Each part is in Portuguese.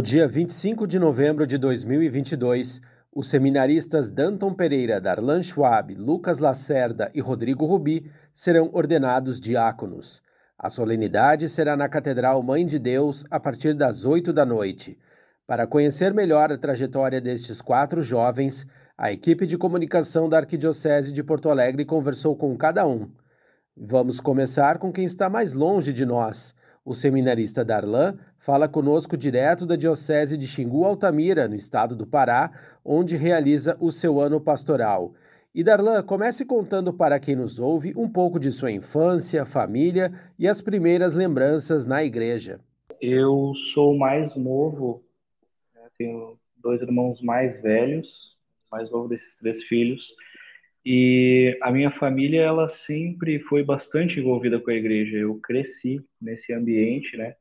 No dia 25 de novembro de 2022, os seminaristas Danton Pereira, Darlan Schwab, Lucas Lacerda e Rodrigo Rubi serão ordenados diáconos. A solenidade será na Catedral Mãe de Deus a partir das 8 da noite. Para conhecer melhor a trajetória destes quatro jovens, a equipe de comunicação da Arquidiocese de Porto Alegre conversou com cada um. Vamos começar com quem está mais longe de nós. O seminarista Darlan fala conosco direto da Diocese de Xingu Altamira, no estado do Pará, onde realiza o seu ano pastoral. E Darlan, comece contando para quem nos ouve um pouco de sua infância, família e as primeiras lembranças na igreja. Eu sou mais novo, né, tenho dois irmãos mais velhos, mais novo desses três filhos. E a minha família, ela sempre foi bastante envolvida com a igreja. Eu cresci nesse ambiente, né?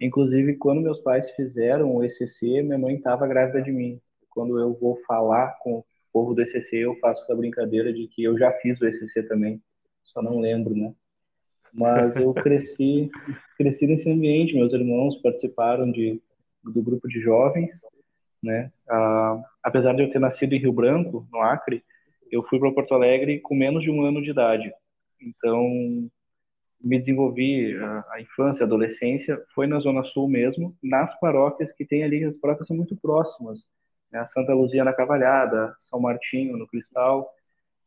Inclusive, quando meus pais fizeram o ECC, minha mãe estava grávida de mim. Quando eu vou falar com o povo do ECC, eu faço a brincadeira de que eu já fiz o ECC também, só não lembro, né? Mas eu cresci, cresci nesse ambiente. Meus irmãos participaram de, do grupo de jovens, né? Ah, apesar de eu ter nascido em Rio Branco, no Acre, eu fui para Porto Alegre com menos de um ano de idade. Então, me desenvolvi a, a, infância, a adolescência, foi na Zona Sul mesmo, nas paróquias que tem ali, as paróquias são muito próximas. Né? Santa Luzia na Cavalhada, São Martinho no Cristal,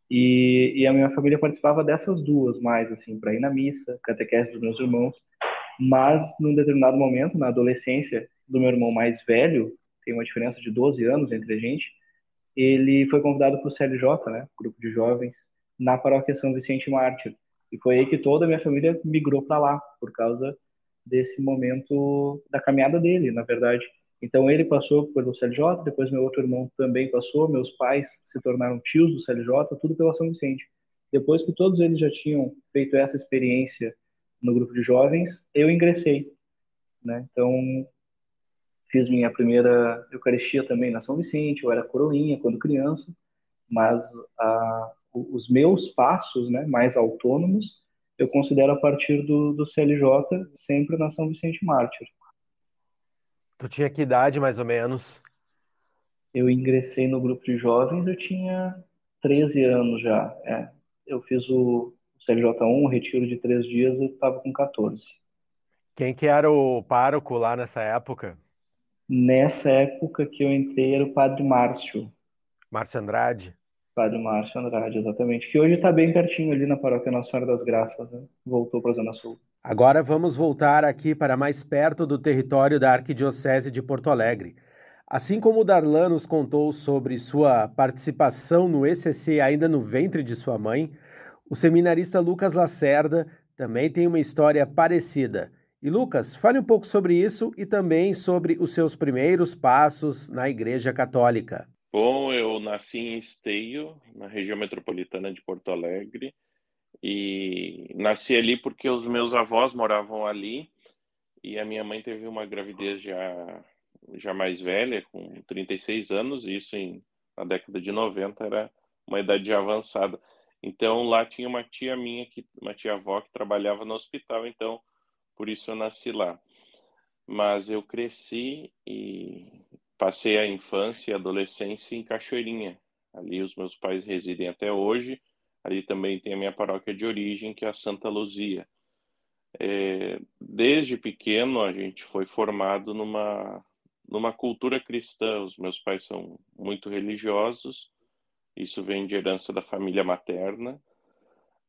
e, e a minha família participava dessas duas mais, assim, para ir na missa, catequese dos meus irmãos. Mas, num determinado momento, na adolescência do meu irmão mais velho, tem uma diferença de 12 anos entre a gente, ele foi convidado para o CLJ, né, grupo de jovens, na paróquia São Vicente Mártir. E foi aí que toda a minha família migrou para lá, por causa desse momento da caminhada dele, na verdade. Então ele passou pelo CLJ, depois meu outro irmão também passou, meus pais se tornaram tios do CLJ, tudo pela São Vicente. Depois que todos eles já tinham feito essa experiência no grupo de jovens, eu ingressei. Né? Então Fiz minha primeira Eucaristia também na São Vicente, eu era coroinha quando criança, mas a, os meus passos né, mais autônomos eu considero a partir do, do CLJ, sempre na São Vicente Mártir. Tu tinha que idade, mais ou menos? Eu ingressei no grupo de jovens, eu tinha 13 anos já. É. Eu fiz o CLJ1, um retiro de três dias, eu estava com 14. Quem que era o pároco lá nessa época? Nessa época que eu entrei era o Padre Márcio. Márcio Andrade? Padre Márcio Andrade, exatamente. Que hoje está bem pertinho ali na paróquia Nossa Senhora das Graças, né? Voltou para a Zona Sul. Agora vamos voltar aqui para mais perto do território da Arquidiocese de Porto Alegre. Assim como o Darlan nos contou sobre sua participação no ECC ainda no ventre de sua mãe, o seminarista Lucas Lacerda também tem uma história parecida. E Lucas, fale um pouco sobre isso e também sobre os seus primeiros passos na Igreja Católica. Bom, eu nasci em Esteio, na região metropolitana de Porto Alegre, e nasci ali porque os meus avós moravam ali e a minha mãe teve uma gravidez já já mais velha, com 36 anos, e isso em, na década de 90 era uma idade avançada. Então lá tinha uma tia minha, que, uma tia avó que trabalhava no hospital, então por isso eu nasci lá. Mas eu cresci e passei a infância e adolescência em Cachoeirinha. Ali os meus pais residem até hoje. Ali também tem a minha paróquia de origem, que é a Santa Luzia. É, desde pequeno a gente foi formado numa numa cultura cristã. Os meus pais são muito religiosos. Isso vem de herança da família materna.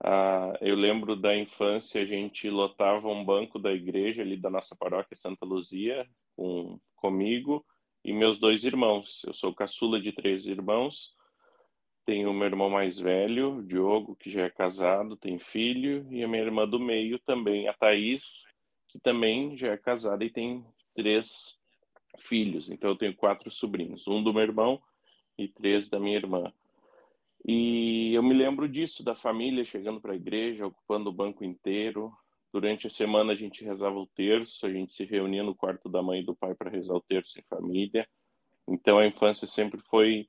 Ah, eu lembro da infância, a gente lotava um banco da igreja ali da nossa paróquia Santa Luzia com, comigo e meus dois irmãos. Eu sou caçula de três irmãos. Tenho meu irmão mais velho, Diogo, que já é casado, tem filho, e a minha irmã do meio também, a Thaís, que também já é casada e tem três filhos. Então eu tenho quatro sobrinhos, um do meu irmão e três da minha irmã. E eu me lembro disso, da família chegando para a igreja, ocupando o banco inteiro. Durante a semana a gente rezava o terço, a gente se reunia no quarto da mãe e do pai para rezar o terço em família. Então a infância sempre foi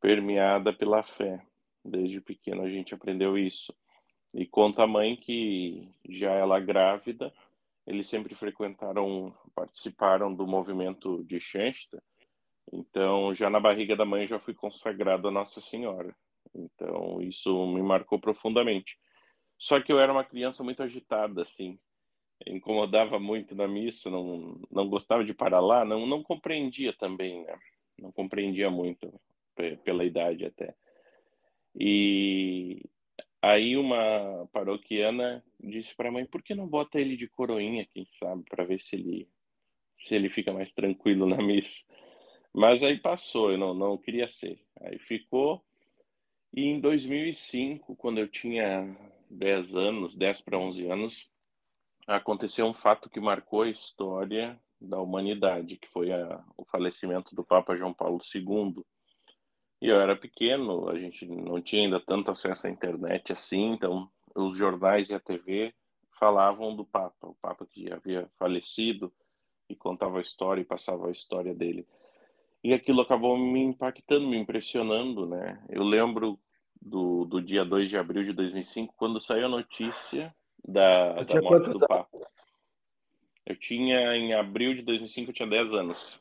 permeada pela fé. Desde pequeno a gente aprendeu isso. E conta a mãe que já ela grávida, eles sempre frequentaram, participaram do movimento de Shansta. Então, já na barriga da mãe já fui consagrado a Nossa Senhora. Então, isso me marcou profundamente. Só que eu era uma criança muito agitada, assim. Incomodava muito na missa, não, não gostava de parar lá, não, não compreendia também, né? Não compreendia muito, pela idade até. E aí uma paroquiana disse para a mãe: por que não bota ele de coroinha, quem sabe, para ver se ele, se ele fica mais tranquilo na missa. Mas aí passou, eu não, não queria ser. Aí ficou. E em 2005, quando eu tinha 10 anos, 10 para 11 anos, aconteceu um fato que marcou a história da humanidade, que foi a, o falecimento do Papa João Paulo II. E eu era pequeno, a gente não tinha ainda tanto acesso à internet assim, então os jornais e a TV falavam do Papa, o Papa que havia falecido e contava a história e passava a história dele. E aquilo acabou me impactando, me impressionando, né? Eu lembro do, do dia 2 de abril de 2005, quando saiu a notícia da, da morte do Papa. Eu tinha, em abril de 2005, eu tinha 10 anos.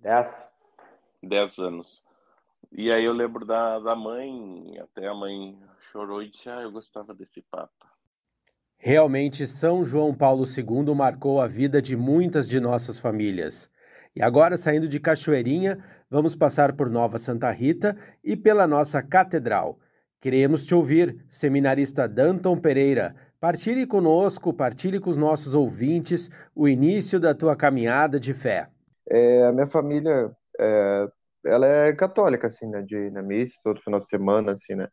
10? 10 anos. E aí eu lembro da, da mãe, até a mãe chorou e disse, ah, eu gostava desse Papa. Realmente, São João Paulo II marcou a vida de muitas de nossas famílias. E agora, saindo de Cachoeirinha, vamos passar por Nova Santa Rita e pela nossa catedral. Queremos te ouvir, seminarista Danton Pereira. Partilhe conosco, partilhe com os nossos ouvintes o início da tua caminhada de fé. É, a minha família é, ela é católica, assim, né? De ir na missa todo final de semana, assim, né?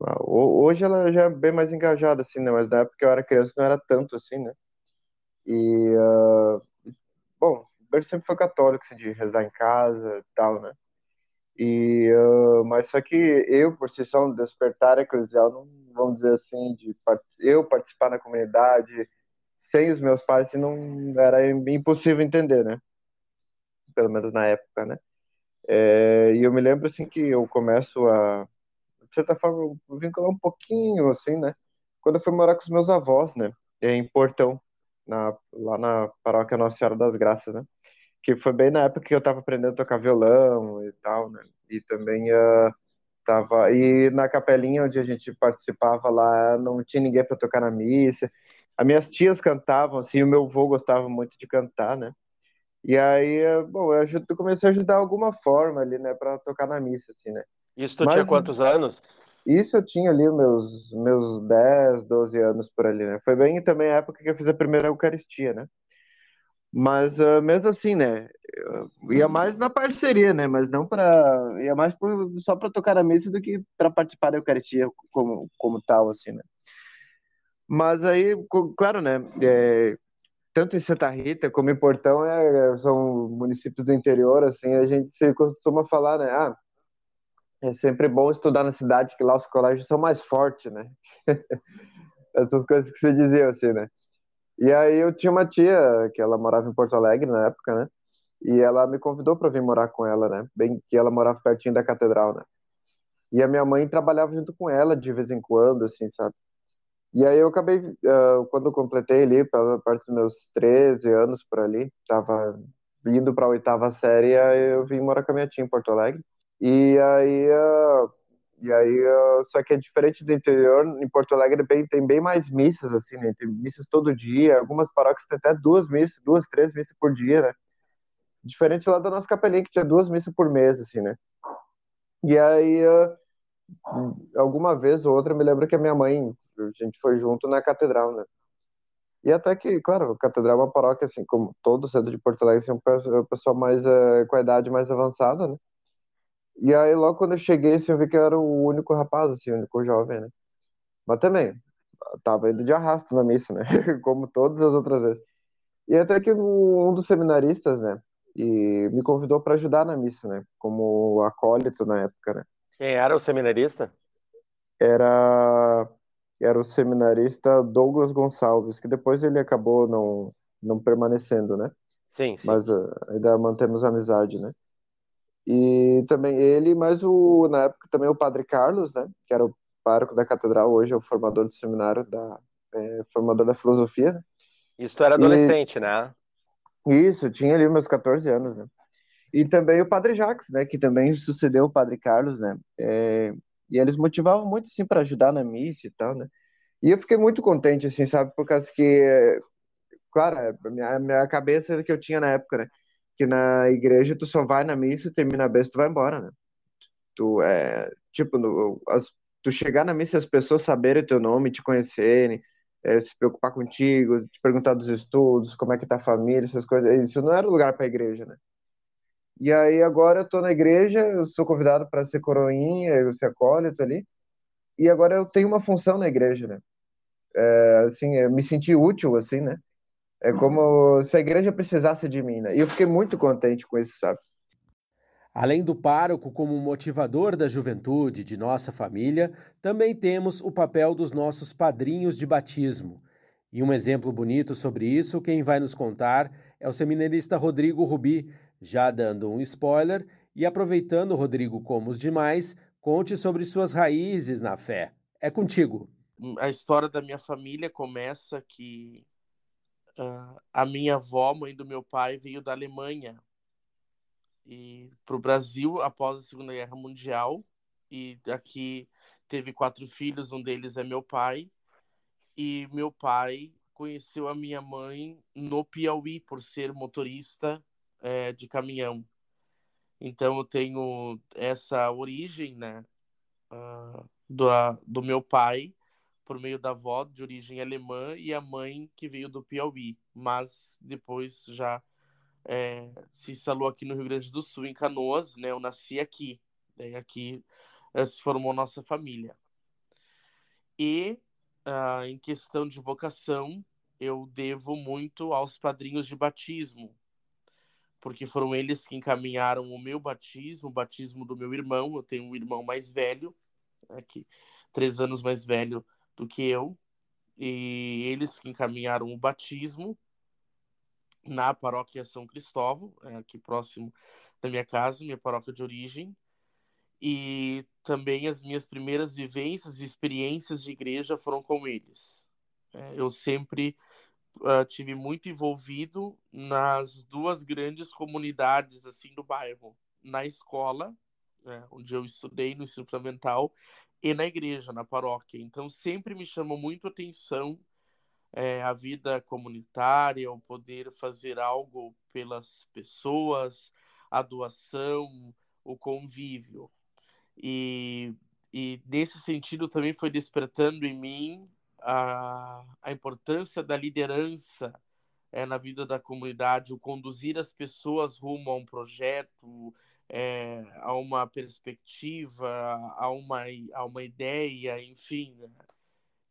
Ah, hoje ela já é bem mais engajada, assim, né? Mas na época que eu era criança não era tanto, assim, né? E, uh, bom, o sempre foi católico, assim, de rezar em casa e tal, né? E, uh, mas só que eu, por si só, um despertar eclesial, não, vamos dizer assim, de eu participar na comunidade sem os meus pais, assim, não era impossível entender, né? Pelo menos na época, né? É, e eu me lembro assim que eu começo a, de certa forma, vincular um pouquinho, assim, né? Quando eu fui morar com os meus avós, né? Em Portão, na, lá na paróquia Nossa Senhora das Graças, né? Que foi bem na época que eu estava aprendendo a tocar violão e tal, né? E também uh, tava e na capelinha onde a gente participava lá não tinha ninguém para tocar na missa. As minhas tias cantavam, assim, o meu avô gostava muito de cantar, né? E aí, bom, eu, ajudo, eu comecei a ajudar de alguma forma ali, né, para tocar na missa, assim, né. Isso tu Mas, tinha quantos anos? Isso eu tinha ali meus, meus 10, 12 anos por ali, né. Foi bem também a época que eu fiz a primeira Eucaristia, né. Mas uh, mesmo assim, né, eu ia mais na parceria, né, mas não para ia mais por, só para tocar na missa do que para participar da Eucaristia como, como tal, assim, né. Mas aí, claro, né, é, tanto em Santa Rita como em Portão é, são municípios do interior, assim, a gente se costuma falar, né? Ah, é sempre bom estudar na cidade, que lá os colégios são mais fortes, né? Essas coisas que se diziam, assim, né? E aí eu tinha uma tia que ela morava em Porto Alegre na época, né? E ela me convidou para vir morar com ela, né? Bem que ela morava pertinho da catedral, né? E a minha mãe trabalhava junto com ela de vez em quando, assim, sabe? E aí eu acabei, uh, quando eu completei ali, pela parte dos meus 13 anos por ali, tava indo para a oitava série, eu vim morar com a minha tia em Porto Alegre. E aí, uh, e aí só que é diferente do interior, em Porto Alegre bem, tem bem mais missas, assim, né? Tem missas todo dia, algumas paróquias têm até duas missas, duas, três missas por dia, né? Diferente lá da nossa capelinha, que tinha duas missas por mês, assim, né? E aí, alguma vez ou outra, eu me lembro que a minha mãe a gente foi junto na catedral, né? E até que, claro, a catedral é uma paróquia, assim, como todo centro de Porto Alegre, assim, um pessoal mais, uh, com a idade mais avançada, né? E aí, logo quando eu cheguei, assim, eu vi que eu era o único rapaz, assim, o único jovem, né? Mas também, tava indo de arrasto na missa, né? como todas as outras vezes. E até que um dos seminaristas, né? E me convidou para ajudar na missa, né? Como acólito na época, né? Quem era o seminarista? Era era o seminarista Douglas Gonçalves, que depois ele acabou não, não permanecendo, né? Sim, sim. Mas uh, ainda mantemos amizade, né? E também ele, mas o, na época também o Padre Carlos, né? Que era o pároco da catedral, hoje é o formador do seminário, da, é, formador da filosofia, né? Isso tu era adolescente, e... né? Isso, tinha ali meus 14 anos, né? E também o Padre Jacques, né? Que também sucedeu o Padre Carlos, né? É... E eles motivavam muito, assim, para ajudar na missa e tal, né? E eu fiquei muito contente, assim, sabe? Por causa que, claro, a minha, a minha cabeça que eu tinha na época, né? Que na igreja tu só vai na missa, termina a besta, tu vai embora, né? Tu, é, tipo, no, as, tu chegar na missa e as pessoas saberem o teu nome, te conhecerem, é, se preocupar contigo, te perguntar dos estudos, como é que tá a família, essas coisas. Isso não era lugar para igreja, né? E aí agora eu tô na igreja, eu sou convidado para ser coroinha, eu ser acólito ali, e agora eu tenho uma função na igreja, né? É, assim, me senti útil, assim, né? É como se a igreja precisasse de mim, né? E eu fiquei muito contente com isso, sabe? Além do pároco como motivador da juventude de nossa família, também temos o papel dos nossos padrinhos de batismo. E um exemplo bonito sobre isso, quem vai nos contar é o seminarista Rodrigo Rubi, já dando um spoiler e aproveitando Rodrigo como os demais, conte sobre suas raízes na fé. É contigo. A história da minha família começa que uh, a minha avó, mãe do meu pai, veio da Alemanha e para o Brasil após a Segunda Guerra Mundial. E aqui teve quatro filhos, um deles é meu pai. E meu pai conheceu a minha mãe no Piauí por ser motorista é, de caminhão. Então eu tenho essa origem, né, uh, do, do meu pai por meio da avó de origem alemã e a mãe que veio do Piauí, mas depois já é, se instalou aqui no Rio Grande do Sul, em Canoas, né? Eu nasci aqui, daí aqui é, se formou nossa família. E uh, em questão de vocação, eu devo muito aos padrinhos de batismo, porque foram eles que encaminharam o meu batismo, o batismo do meu irmão. Eu tenho um irmão mais velho, aqui, né, três anos mais velho do que eu, e eles que encaminharam o batismo na paróquia São Cristóvão, é, aqui próximo da minha casa, minha paróquia de origem. E também as minhas primeiras vivências e experiências de igreja foram com eles. É, eu sempre uh, tive muito envolvido nas duas grandes comunidades assim do bairro, na escola, é, onde eu estudei no ensino fundamental, e na igreja, na paróquia. Então sempre me chamou muito atenção é, a vida comunitária, o poder fazer algo pelas pessoas, a doação, o convívio. E, e nesse sentido também foi despertando em mim a, a importância da liderança é, na vida da comunidade, o conduzir as pessoas rumo a um projeto, é, a uma perspectiva, a uma, a uma ideia, enfim. Né?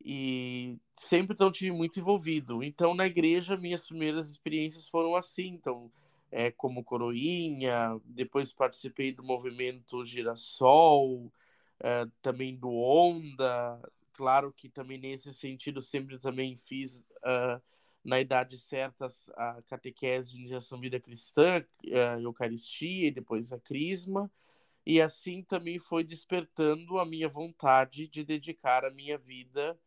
e sempre então tive muito envolvido. Então na igreja minhas primeiras experiências foram assim, então é, como coroinha, depois participei do movimento Girassol, é, também do Onda, claro que também nesse sentido sempre também fiz uh, na idade certa a catequese de iniciação vida cristã, a Eucaristia e depois a Crisma, e assim também foi despertando a minha vontade de dedicar a minha vida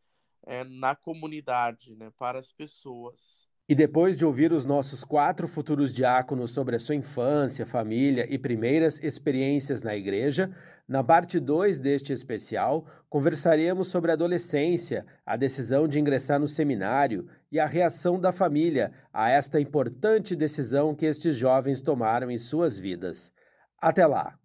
é, na comunidade, né, para as pessoas. E depois de ouvir os nossos quatro futuros diáconos sobre a sua infância, família e primeiras experiências na igreja, na parte 2 deste especial, conversaremos sobre a adolescência, a decisão de ingressar no seminário e a reação da família a esta importante decisão que estes jovens tomaram em suas vidas. Até lá!